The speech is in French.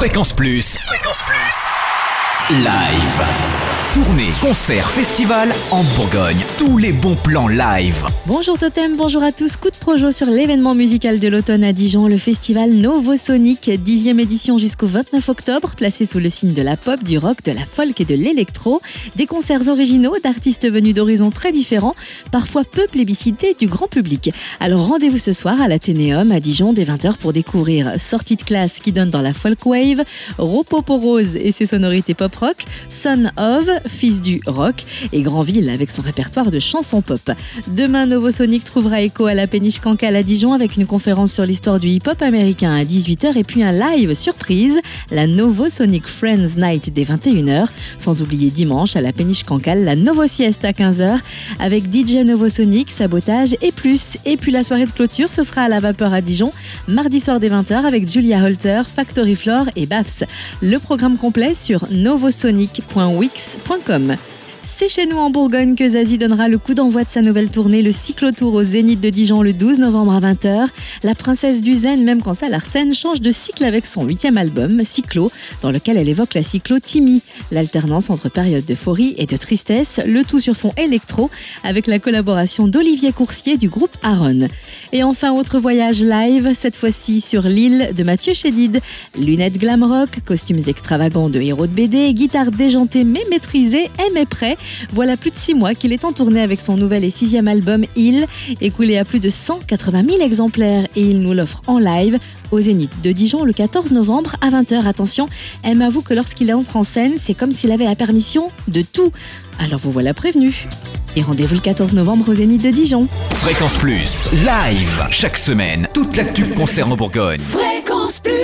Fréquence Plus. Fréquence Plus. Live. Tournée, concert, festival en Bourgogne. Tous les bons plans live. Bonjour Totem, bonjour à tous. Coup de projo sur l'événement musical de l'automne à Dijon, le festival Novosonic, 10e édition jusqu'au 29 octobre, placé sous le signe de la pop, du rock, de la folk et de l'électro. Des concerts originaux d'artistes venus d'horizons très différents, parfois peu plébiscités du grand public. Alors rendez-vous ce soir à l'Athénéum à Dijon dès 20h pour découvrir Sortie de classe qui donne dans la folk wave, Ropoporose et ses sonorités pop rock, Son of, fils du rock, et Grandville avec son répertoire de chansons pop. Demain, Novosonic trouvera écho à la péniche Cancale à Dijon avec une conférence sur l'histoire du hip-hop américain à 18h et puis un live surprise, la Novosonic Friends Night dès 21h, sans oublier dimanche à la péniche Cancale, la Novo Sieste à 15h avec DJ Novosonic, Sabotage et plus. Et puis la soirée de clôture, ce sera à la vapeur à Dijon, mardi soir dès 20h avec Julia Holter, Factory Floor et Bafs. Le programme complet sur novosonic.wix.com. C'est chez nous en Bourgogne que Zazie donnera le coup d'envoi de sa nouvelle tournée, le cyclotour au Zénith de Dijon le 12 novembre à 20h. La princesse du Zen, même quand ça l'arsène, change de cycle avec son huitième album, Cyclo, dans lequel elle évoque la cyclothymie, l'alternance entre périodes d'euphorie et de tristesse, le tout sur fond électro, avec la collaboration d'Olivier Coursier du groupe Aaron. Et enfin, autre voyage live, cette fois-ci sur l'île de Mathieu Chédid. Lunettes glam rock, costumes extravagants de héros de BD, guitare déjantée mais maîtrisée, M est Voilà plus de six mois qu'il est en tournée avec son nouvel et sixième album Il, écoulé à plus de 180 000 exemplaires et il nous l'offre en live au Zénith de Dijon le 14 novembre à 20h. Attention, elle m'avoue que lorsqu'il entre en scène, c'est comme s'il avait la permission de tout. Alors vous voilà prévenu. Et rendez-vous le 14 novembre au Zénith de Dijon. Fréquence Plus. Live. Chaque semaine. Toute l'actu concerne en Bourgogne. Fréquence Plus